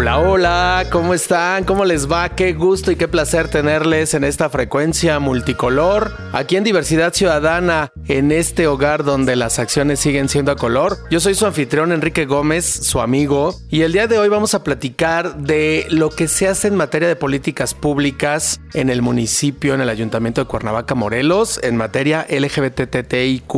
Hola, hola, ¿cómo están? ¿Cómo les va? Qué gusto y qué placer tenerles en esta frecuencia multicolor, aquí en Diversidad Ciudadana, en este hogar donde las acciones siguen siendo a color. Yo soy su anfitrión Enrique Gómez, su amigo, y el día de hoy vamos a platicar de lo que se hace en materia de políticas públicas en el municipio, en el ayuntamiento de Cuernavaca, Morelos, en materia LGBTTIQ+.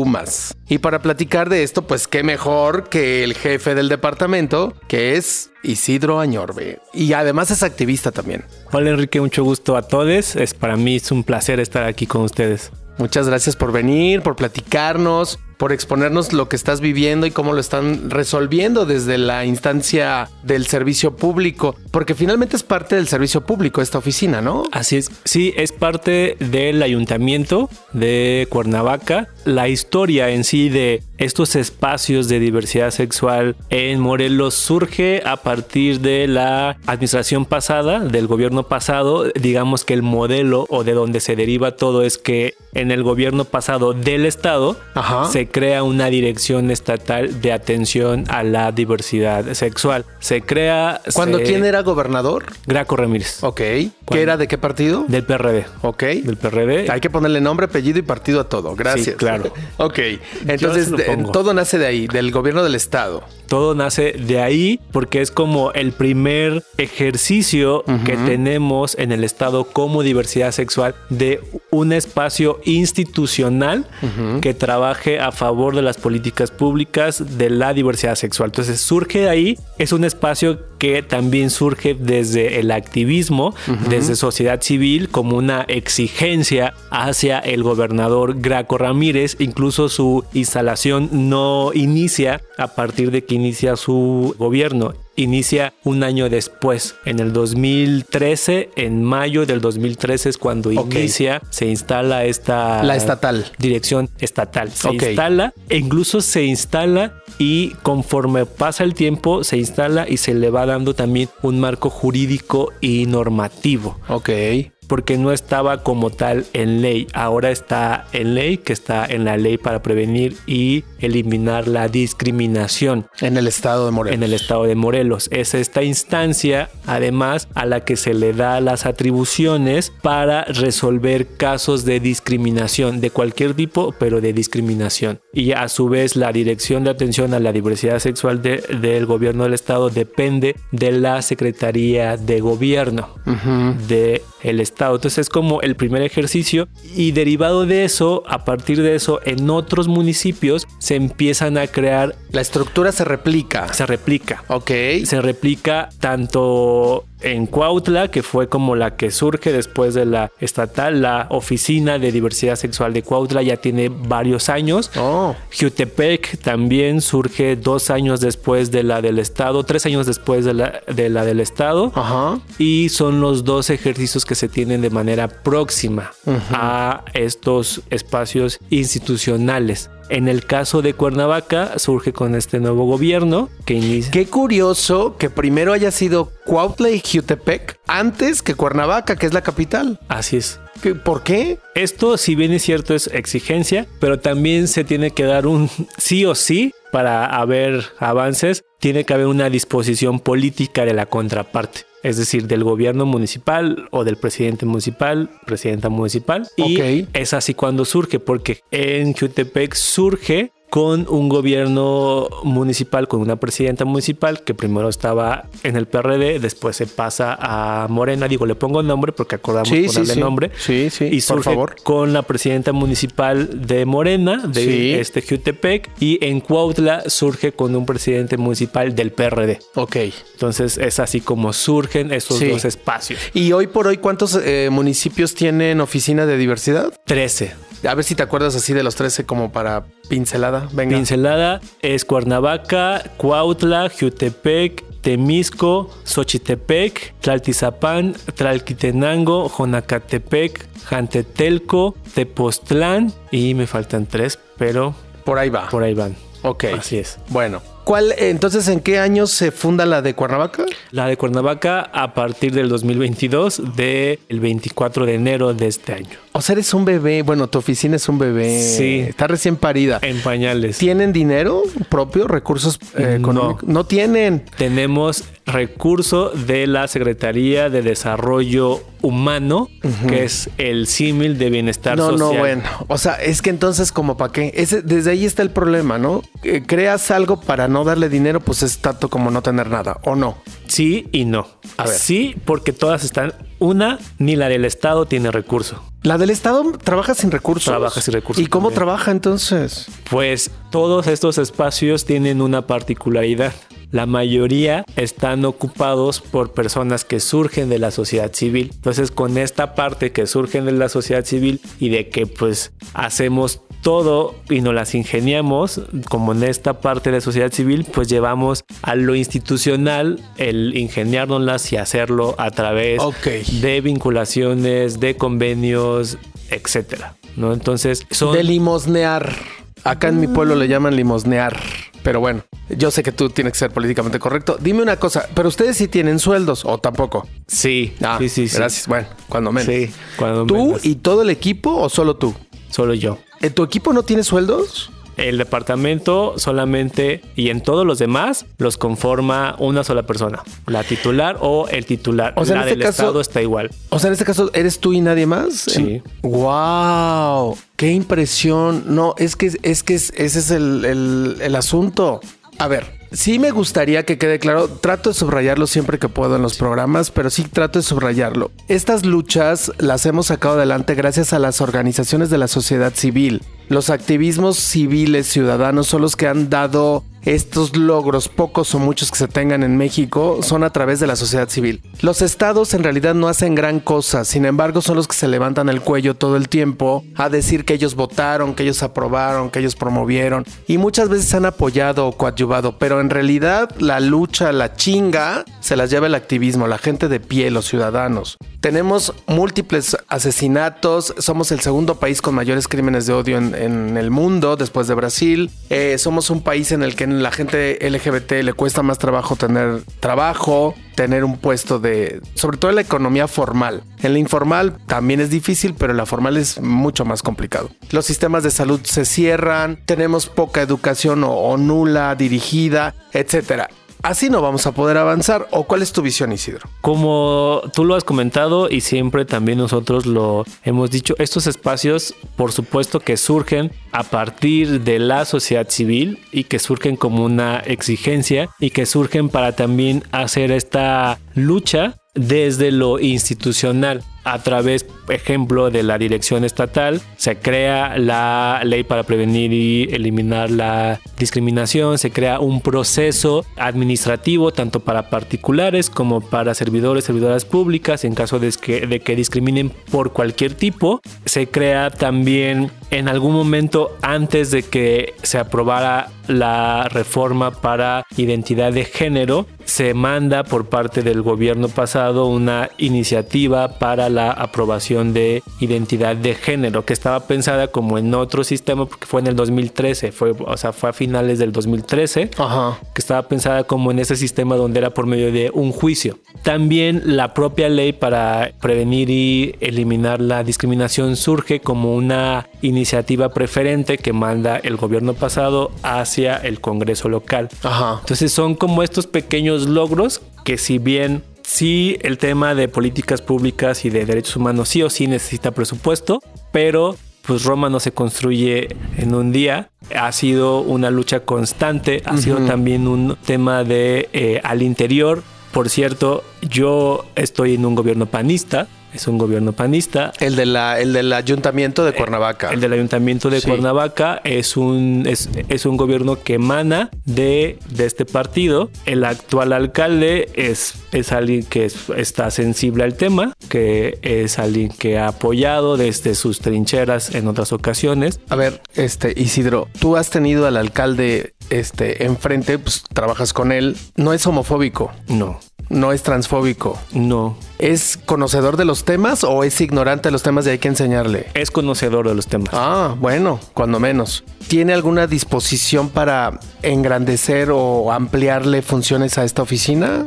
Y para platicar de esto, pues qué mejor que el jefe del departamento, que es Isidro Añorbe. Y además es activista también. Hola Enrique, mucho gusto a todos. Es para mí es un placer estar aquí con ustedes. Muchas gracias por venir, por platicarnos, por exponernos lo que estás viviendo y cómo lo están resolviendo desde la instancia del servicio público, porque finalmente es parte del servicio público esta oficina, ¿no? Así es, sí, es parte del ayuntamiento de Cuernavaca. La historia en sí de estos espacios de diversidad sexual en Morelos surge a partir de la administración pasada, del gobierno pasado. Digamos que el modelo o de donde se deriva todo es que en el gobierno pasado del estado Ajá. se crea una dirección estatal de atención a la diversidad sexual. Se crea... ¿Cuando se- quién era gobernador? Graco Ramírez. Ok. ¿Qué ¿Cuándo? era de qué partido? Del PRD. Ok. Del PRD. Hay que ponerle nombre, apellido y partido a todo. Gracias. Sí, claro. Ok. Entonces, todo nace de ahí, del gobierno del estado. Todo nace de ahí porque es como el primer ejercicio que tenemos en el Estado como diversidad sexual de un espacio institucional que trabaje a favor de las políticas públicas de la diversidad sexual. Entonces surge de ahí, es un espacio que también surge desde el activismo, desde sociedad civil, como una exigencia hacia el gobernador Graco Ramírez. Incluso su instalación no inicia a partir de que inicia su gobierno. Inicia un año después, en el 2013, en mayo del 2013 es cuando inicia, se instala esta La estatal. dirección estatal. Se instala, e incluso se instala y conforme pasa el tiempo se instala y se le va dando también un marco jurídico y normativo Ok. Porque no estaba como tal en ley. Ahora está en ley, que está en la ley para prevenir y eliminar la discriminación En el estado de Morelos. en el estado de Morelos. Es esta instancia, además, a la que se le da las atribuciones para resolver casos de discriminación de cualquier tipo, pero de discriminación. Y a su vez, la Dirección de Atención a la Diversidad Sexual de- del Gobierno del Estado depende de la Secretaría de Gobierno de el Estado. Entonces es como el primer ejercicio y derivado de eso, a partir de eso, en otros municipios se empiezan a crear, La estructura se replica. se replica. Ok. Se replica tanto en Cuautla, que fue como la que surge después de la estatal, la Oficina de Diversidad Sexual de Cuautla ya tiene varios años. Oh. Jutepec también surge dos años después de la del Estado, tres años después de la, de la del Estado. Ajá. Y son los dos ejercicios que se tienen de manera próxima a estos espacios institucionales. En el caso de Cuernavaca surge con este nuevo gobierno que inicia... Qué curioso que primero haya sido Cuautla y Jutepec antes que Cuernavaca, que es la capital. Así es. ¿Qué- ¿Por qué? Esto, si bien es cierto, es exigencia, pero también se tiene que dar un sí o sí para haber avances. Tiene que haber una disposición política de la contraparte. Es decir, del gobierno municipal o del presidente municipal, presidenta municipal. Y es así cuando surge, porque en Jutepec surge con un gobierno municipal, con una presidenta municipal que primero estaba en el PRD, después se pasa a Morena. Digo, le pongo nombre porque acordamos Sí, ponerle sí. nombre. Sí, sí, Y por surge favor. con la presidenta municipal de Morena, de Sí. este Jutepec, y en Cuautla surge con un presidente municipal del PRD. Ok. Entonces es así como surgen esos dos espacios. ¿Y hoy por hoy cuántos eh, municipios tienen oficina de diversidad? 13. A ver si te acuerdas así de los 13 como para pincelada. Venga. Pincelada es Cuernavaca, Cuautla, Jutepec Temisco, Xochitepec, Tlaltizapán, Tlalquitenango, Jonacatepec, Jantetelco, Tepoztlán y me faltan tres, pero Por ahí va. por ahí van. Ok. Así es. Bueno. ¿Cuál, entonces, en qué año se funda la de Cuernavaca? La de Cuernavaca a partir del 2022, del 24 de enero de este año. O sea, eres un bebé. Bueno, tu oficina es un bebé. Sí. Está recién parida. En pañales. ¿Tienen dinero propio, recursos eh, No. económicos? No tienen. Tenemos recurso de la Secretaría de Desarrollo Humano, que es el símil de bienestar No, social. no, bueno. O sea, es que entonces, como para qué? Ese, desde ahí está el problema, ¿no? Eh, creas algo para no darle dinero, pues es tanto como no tener nada, ¿o no? Sí y no. A ver. Sí, porque todas están. Una, ni la del Estado tiene recurso. La del Estado trabaja sin recursos. Trabaja sin recursos ¿Y cómo también. trabaja entonces? Pues todos estos espacios tienen una particularidad. La mayoría están ocupados por personas que surgen de la sociedad civil. Entonces, con esta parte que surgen de la sociedad civil y de que pues hacemos todo y nos las ingeniamos, como en esta parte de sociedad civil, pues llevamos a lo institucional el ingeniárnoslas y hacerlo a través de vinculaciones, de convenios, etcétera. ¿no? Entonces, son De limosnear. Acá en mi pueblo le llaman limosnear. Pero bueno, yo sé que tú tienes que ser políticamente correcto. Dime una cosa, pero ustedes sí tienen sueldos o tampoco. Sí, Ah, sí, sí, sí. Gracias. Bueno, cuando menos. Sí, cuando ¿Tú menos. y todo el equipo o solo tú? Solo yo. ¿En tu equipo no tiene sueldos? El departamento solamente y en todos los demás los conforma una sola persona, la titular o el titular. O sea, en la este del caso- Estado está igual. O sea, en este caso, ¿eres tú y nadie más? Sí. ¡Wow! ¡Qué impresión! No, es que, es que es- ese es el, el- el asunto. A ver, sí me gustaría que quede claro, trato de subrayarlo siempre que puedo en los programas, pero sí trato de subrayarlo. Estas luchas las hemos sacado adelante gracias a las organizaciones de la sociedad civil. Los activismos civiles ciudadanos son los que han dado estos logros, pocos o muchos que se tengan en México, son a través de la sociedad civil. Los estados en realidad no hacen gran cosa, sin embargo son los que se levantan el cuello todo el tiempo a decir que ellos votaron, que ellos aprobaron, que ellos promovieron y muchas veces han apoyado o coadyuvado, pero en realidad la lucha, la chinga, se las lleva el activismo, la gente de pie, los ciudadanos. Tenemos múltiples asesinatos, somos el segundo país con mayores crímenes de odio en, en el mundo después de Brasil. Eh, somos un país en el que la gente LGBT le cuesta más trabajo tener trabajo, tener un puesto de, sobre todo en la economía formal. En la informal también es difícil, pero en la formal es mucho más complicado. Los sistemas de salud se cierran, tenemos poca educación o, o nula dirigida, etcétera. Así no vamos a poder avanzar. ¿O cuál es tu visión, Isidro? Como tú lo has comentado y siempre también nosotros lo hemos dicho, estos espacios por supuesto que surgen a partir de la sociedad civil y que surgen como una exigencia y que surgen para también hacer esta lucha desde lo institucional a través, ejemplo, de la dirección estatal, se crea la ley para prevenir y eliminar la discriminación, se crea un proceso administrativo tanto para particulares como para servidores, servidoras públicas en caso de que, de que discriminen por cualquier tipo. Se crea también en algún momento antes de que se aprobara la reforma para identidad de género, se manda por parte del gobierno pasado una iniciativa para la aprobación de identidad de género que estaba pensada como en otro sistema porque fue en el 2013, fue, o sea, fue a finales del 2013 Ajá. que estaba pensada como en ese sistema donde era por medio de un juicio. También la propia ley para prevenir y eliminar la discriminación surge como una iniciativa preferente que manda el gobierno pasado hacia el Congreso local. Ajá. Entonces son como estos pequeños logros que si bien sí el tema de políticas públicas y de derechos humanos sí o sí necesita presupuesto, pero pues Roma no se construye en un día. Ha sido una lucha constante, ha sido también un tema de eh, al interior. Por cierto, yo estoy en un gobierno panista, es un gobierno panista. El, de la, el del ayuntamiento de Cuernavaca. El del ayuntamiento de Cuernavaca es un, es, es, un gobierno que emana de, de este partido. El actual alcalde es, es alguien que está sensible al tema, que es alguien que ha apoyado desde sus trincheras en otras ocasiones. A ver, este Isidro, tú has tenido al alcalde este enfrente, pues trabajas con él. ¿No es homofóbico? No. ¿No es transfóbico? No. ¿Es conocedor de los temas o es ignorante de los temas y hay que enseñarle? Es conocedor de los temas. Ah, bueno, cuando menos. ¿Tiene alguna disposición para engrandecer o ampliarle funciones a esta oficina?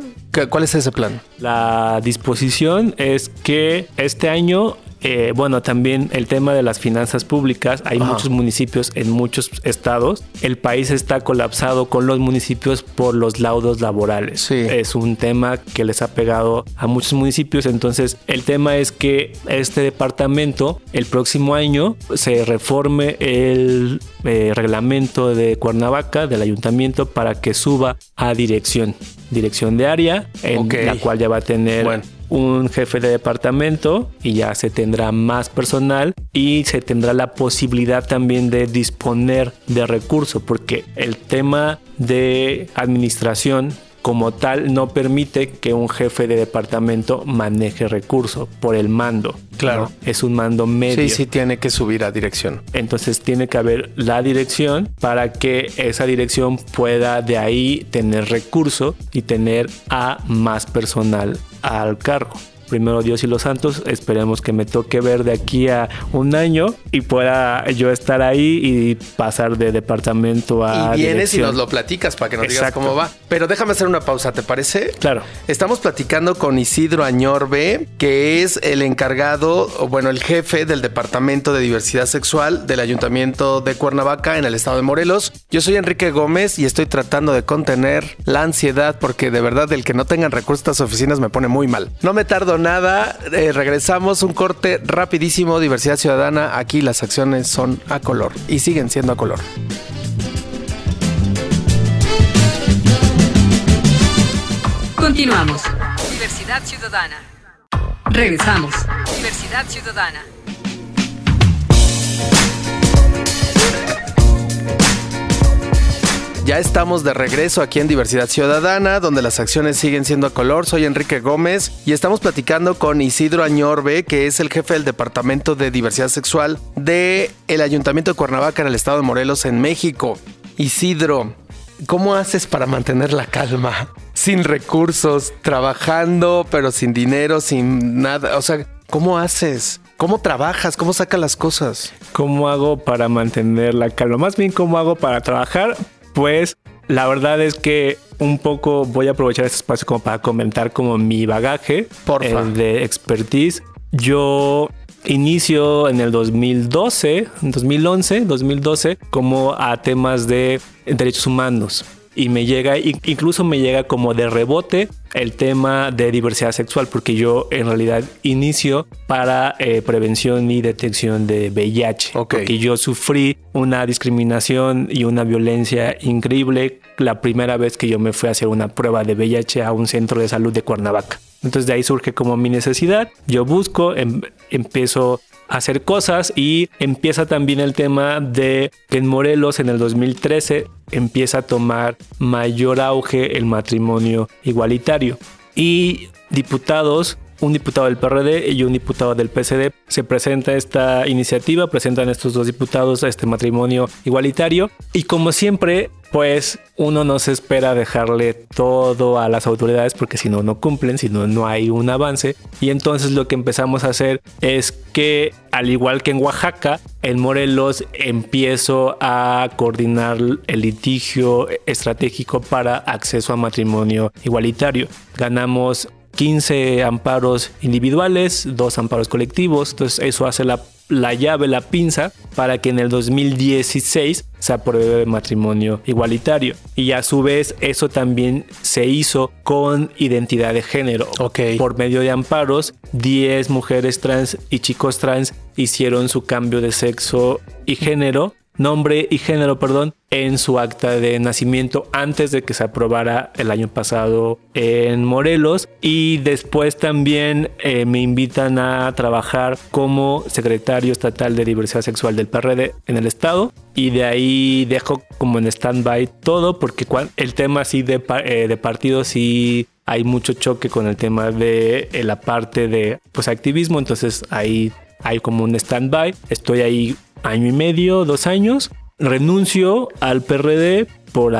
¿Cuál es ese plan? La disposición es que este año eh, bueno, también el tema de las finanzas públicas. Hay muchos municipios en muchos estados. El país está colapsado con los municipios por los laudos laborales. Es un tema que les ha pegado a muchos municipios. Entonces, el tema es que este departamento el próximo año se reforme el eh, reglamento de Cuernavaca, del ayuntamiento, para que suba a dirección, dirección de área, en la cual ya va a tener un jefe de departamento y ya se tendrá más personal y se tendrá la posibilidad también de disponer de recursos porque el tema de administración como tal no permite que un jefe de departamento maneje recursos por el mando. Claro. Es un mando medio. Sí, sí, tiene que subir a dirección. Entonces tiene que haber la dirección para que esa dirección pueda de ahí tener recursos y tener a más personal al cargo primero Dios y los santos. Esperemos que me toque ver de aquí a un año y pueda yo estar ahí y pasar de departamento a. Y vienes y nos lo platicas para que nos digas cómo va. Pero déjame hacer una pausa, ¿te parece? Claro. Estamos platicando con Isidro Añorbe, que es el encargado, o bueno, el jefe del Departamento de Diversidad Sexual del Ayuntamiento de Cuernavaca en el estado de Morelos. Yo soy Enrique Gómez y estoy tratando de contener la ansiedad porque de verdad el que no tengan recursos a estas oficinas me pone muy mal. No me tardo nada, eh, regresamos un corte rapidísimo, diversidad ciudadana, aquí las acciones son a color y siguen siendo a color. Continuamos. Diversidad ciudadana. Regresamos. Diversidad ciudadana. Ya estamos de regreso aquí en Diversidad Ciudadana, donde las acciones siguen siendo a color. Soy Enrique Gómez y estamos platicando con Isidro Añorbe, que es el jefe del Departamento de Diversidad Sexual del el Ayuntamiento de Cuernavaca en el estado de Morelos, en México. Isidro, ¿cómo haces para mantener la calma? Sin recursos, trabajando, pero sin dinero, sin nada. O sea, ¿cómo haces? ¿Cómo trabajas? ¿Cómo sacas las cosas? ¿Cómo hago para mantener la calma? Más bien, ¿cómo hago para trabajar? Pues la verdad es que un poco voy a aprovechar este espacio como para comentar como mi bagaje de expertise. Yo inicio en el 2012, 2011, 2012 como a temas de derechos humanos y me llega, incluso me llega como de rebote el tema de diversidad sexual, porque yo en realidad inicio para eh, prevención y detección de VIH, porque yo sufrí una discriminación y una violencia increíble la primera vez que yo me fui a hacer una prueba de VIH a un centro de salud de Cuernavaca. Entonces de ahí surge como mi necesidad. Yo busco, em, empiezo a hacer cosas y empieza también el tema de que en Morelos en el 2013 empieza a tomar mayor auge el matrimonio igualitario. Y diputados un diputado del PRD y un diputado del PCD. Se presenta esta iniciativa, presentan estos dos diputados a este matrimonio igualitario y como siempre, pues uno no se espera dejarle todo a las autoridades porque si no, no cumplen, si no, no hay un avance. Y entonces lo que empezamos a hacer es que, al igual que en Oaxaca, en Morelos empiezo a coordinar el litigio estratégico para acceso a matrimonio igualitario. Ganamos 15 amparos individuales, dos amparos colectivos. Entonces eso hace la, la, llave, la pinza, para que en el 2016 se apruebe el matrimonio igualitario. Y a su vez eso también se hizo con identidad de género. Por medio de amparos, 10 mujeres trans y chicos trans hicieron su cambio de sexo y género nombre y género, perdón, en su acta de nacimiento antes de que se aprobara el año pasado en Morelos. Y después también eh, me invitan a trabajar como secretario estatal de diversidad sexual del PRD en el estado. Y de ahí dejo como en stand-by todo porque el tema así de, eh, de partido sí hay mucho choque con el tema de eh, la parte de pues activismo. Entonces ahí hay como un stand-by. Estoy ahí año y medio dos años renuncio al PRD por,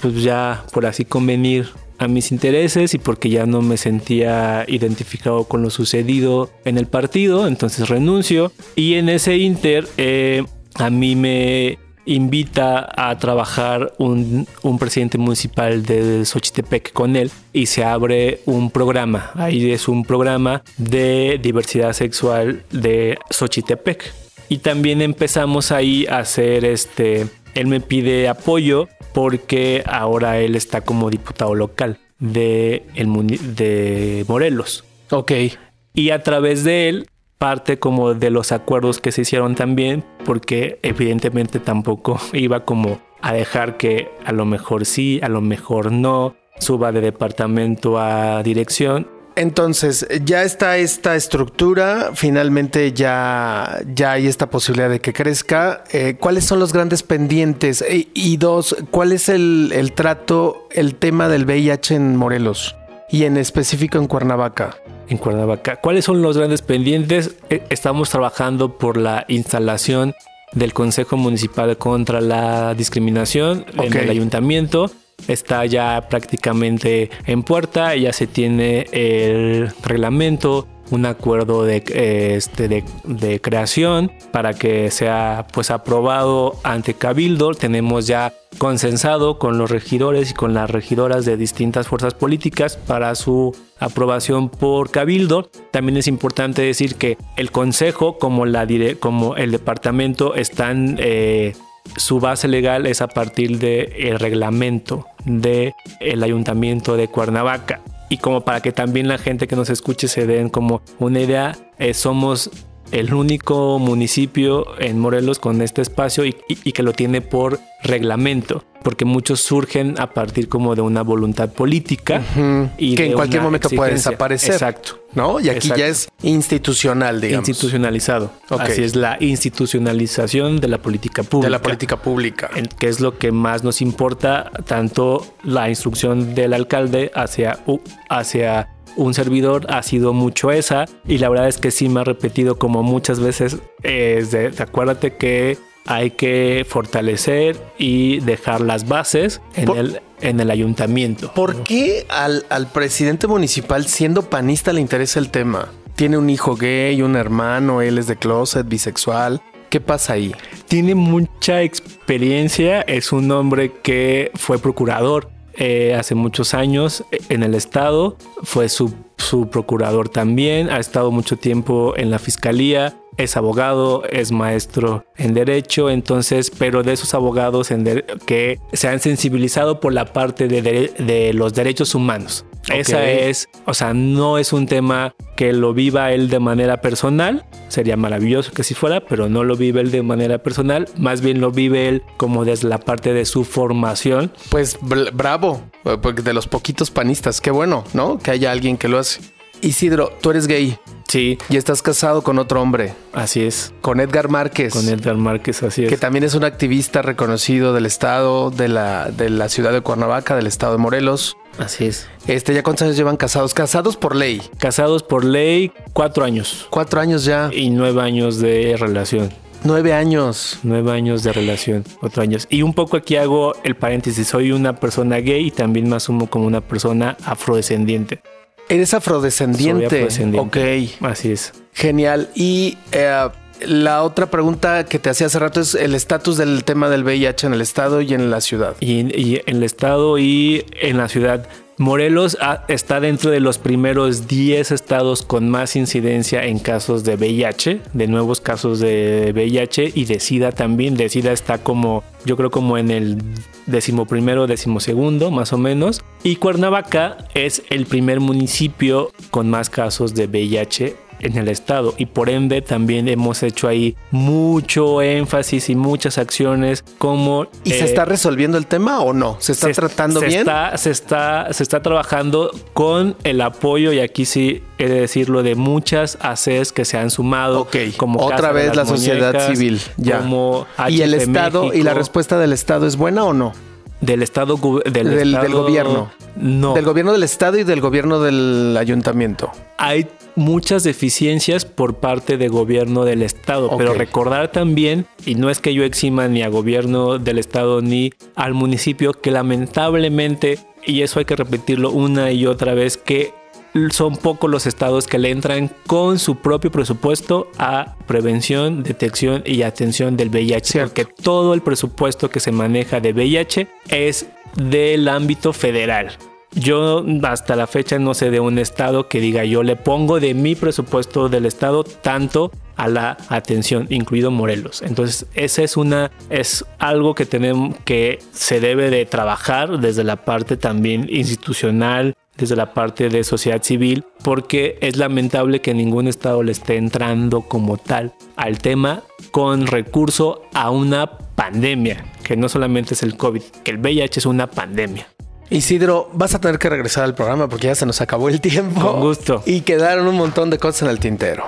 pues ya, por así convenir a mis intereses y porque ya no me sentía identificado con lo sucedido en el partido, entonces renuncio. Y en ese inter eh, a mí me invita a trabajar un, un, presidente municipal de Xochitepec con él y se abre un programa, ahí es un programa de diversidad sexual de Xochitepec y también empezamos ahí a hacer este, él me pide apoyo porque ahora él está como diputado local de, el, de Morelos. Ok. Y a través de él parte como de los acuerdos que se hicieron también, porque evidentemente tampoco iba como a dejar que a lo mejor sí, a lo mejor no, suba de departamento a dirección entonces, ya está esta estructura, finalmente ya, ya hay esta posibilidad de que crezca. Eh, ¿Cuáles son los grandes pendientes? E, y dos, ¿cuál es el, el, trato, el tema del VIH en Morelos y en específico en Cuernavaca? En Cuernavaca. ¿Cuáles son los grandes pendientes? Eh, estamos trabajando por la instalación del Consejo Municipal contra la Discriminación en el ayuntamiento está ya prácticamente en puerta, ya se tiene el reglamento, un acuerdo de, este, de, creación para que sea pues aprobado ante Cabildo. Tenemos ya consensado con los regidores y con las regidoras de distintas fuerzas políticas para su aprobación por Cabildo. También es importante decir que el Consejo como el departamento están... Eh, su base legal es a partir del reglamento del el ayuntamiento de Cuernavaca. Y como para que también la gente que nos escuche se den como una idea, eh, somos el único municipio en Morelos con este espacio y, que lo tiene por reglamento, porque muchos surgen a partir como de una voluntad política y que en cualquier momento puede desaparecer. Exacto. ¿No? Y aquí ya es institucional, digamos. Institucionalizado. Así es la institucionalización de la política pública. De la política pública. Que es lo que más nos importa, tanto la instrucción del alcalde hacia, hacia un servidor ha sido mucho esa y la verdad es que sí me ha repetido como muchas veces, de, acuérdate que hay que fortalecer y dejar las bases en, el, en el ayuntamiento. ¿Por qué al, al presidente municipal siendo panista le interesa el tema? Tiene un hijo gay, un hermano, él es de closet, bisexual. ¿Qué pasa ahí? Tiene mucha experiencia, es un hombre que fue procurador eh, hace muchos años en el estado, fue su, su procurador también, ha estado mucho tiempo en la fiscalía, es abogado, es maestro en derecho, entonces, pero de esos abogados que se han sensibilizado por la parte de los derechos humanos. Esa es, o sea, no es un tema que lo viva él de manera personal. Sería maravilloso que si fuera, pero no lo vive él de manera personal. Más bien lo vive él como desde la parte de su formación. Pues bravo, porque de los poquitos panistas, qué bueno, ¿no? Que haya alguien que lo hace. Isidro, tú eres gay. Sí. Y estás casado con otro hombre. Así es. Con Edgar Márquez. Con Edgar Márquez, así es. Que también es un activista reconocido del estado, de la, de la ciudad de Cuernavaca, del estado de Morelos. Así es. Este, ¿ya cuántos años llevan casados? Casados por ley. Casados por ley, cuatro años. Cuatro años ya. Y nueve años de relación. Nueve años. Nueve años de relación, cuatro años. Y un poco aquí hago el paréntesis. Soy una persona gay y también me asumo como una persona afrodescendiente. Eres afrodescendiente. Ok. Así es. Genial. Y eh, la otra pregunta que te hacía hace rato es el estatus del tema del VIH en el estado y en la ciudad. Y, y en el estado y en la ciudad. Morelos está dentro de los primeros 10 estados con más incidencia en casos de VIH, de nuevos casos de VIH y de SIDA también. De SIDA está como, yo creo como en el decimoprimero, decimosegundo, más o menos. Y Cuernavaca es el primer municipio con más casos de VIH en el Estado y por ende también hemos hecho ahí mucho énfasis y muchas acciones como... ¿Y se está resolviendo el tema o no? ¿Se está tratando se bien? Está, se, está, se está trabajando con el apoyo y aquí sí he de decirlo de muchas ACES que se han sumado. Ok, como otra vez la sociedad civil. Ya. Como ¿Y el Estado y la respuesta del Estado es buena o no? Del Estado del, del, gobierno. No. Del gobierno del Estado y del gobierno del ayuntamiento. Hay muchas deficiencias por parte del gobierno del Estado, pero recordar también, y no es que yo exima ni a gobierno del Estado ni al municipio, que lamentablemente, y eso hay que repetirlo una y otra vez, que son pocos los estados que le entran con su propio presupuesto a prevención, detección y atención del VIH. Porque todo el presupuesto que se maneja de VIH es del ámbito federal. Yo hasta la fecha no sé de un estado que diga yo le pongo de mi presupuesto del estado tanto a la atención, incluido Morelos. Entonces, esa es una es algo que tenemos que se debe de trabajar desde la parte también institucional, desde la parte de sociedad civil, porque es lamentable que ningún estado le esté entrando como tal al tema con recurso a una pandemia, que no solamente es el COVID, que el VIH es una pandemia. Isidro, vas a tener que regresar al programa porque ya se nos acabó el tiempo. Con gusto. Y quedaron un montón de cosas en el tintero.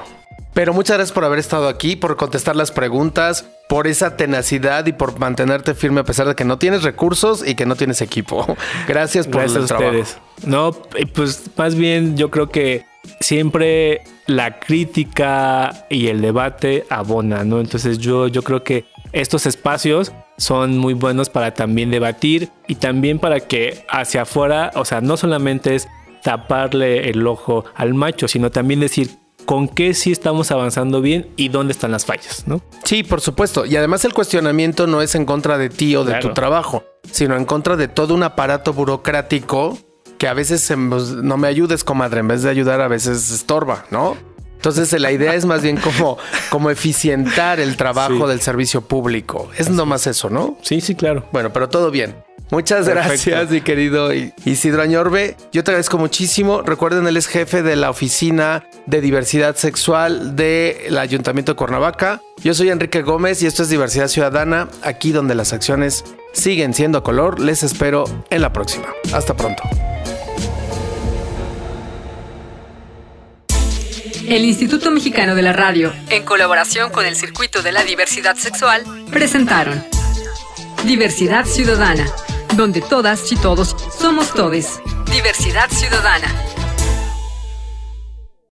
Pero muchas gracias por haber estado aquí, por contestar las preguntas, por esa tenacidad y por mantenerte firme a pesar de que no tienes recursos y que no tienes equipo. Gracias por gracias a ustedes. No, pues más bien yo creo que siempre la crítica y el debate abona, ¿no? Entonces yo, yo creo que estos espacios son muy buenos para también debatir y también para que hacia afuera, o sea, no solamente es taparle el ojo al macho, sino también decir con qué sí estamos avanzando bien y dónde están las fallas, ¿no? Sí, por supuesto. Y además el cuestionamiento no es en contra de ti o de tu trabajo, sino en contra de todo un aparato burocrático que a veces pues, no me ayudes, comadre, en vez de ayudar a veces estorba, ¿no? Entonces la idea es más bien como, como eficientar el trabajo del servicio público. Es nomás eso, ¿no? Sí, sí, claro. Bueno, pero todo bien. Muchas gracias, mi querido Isidro Añorbe. Yo te agradezco muchísimo. Recuerden, él es jefe de la Oficina de Diversidad Sexual del Ayuntamiento de Cuernavaca. Yo soy Enrique Gómez y esto es Diversidad Ciudadana, aquí donde las acciones siguen siendo color. Les espero en la próxima. Hasta pronto. El Instituto Mexicano de la Radio, en colaboración con el Circuito de la Diversidad Sexual, presentaron Diversidad Ciudadana donde todas y todos somos todes. Diversidad ciudadana.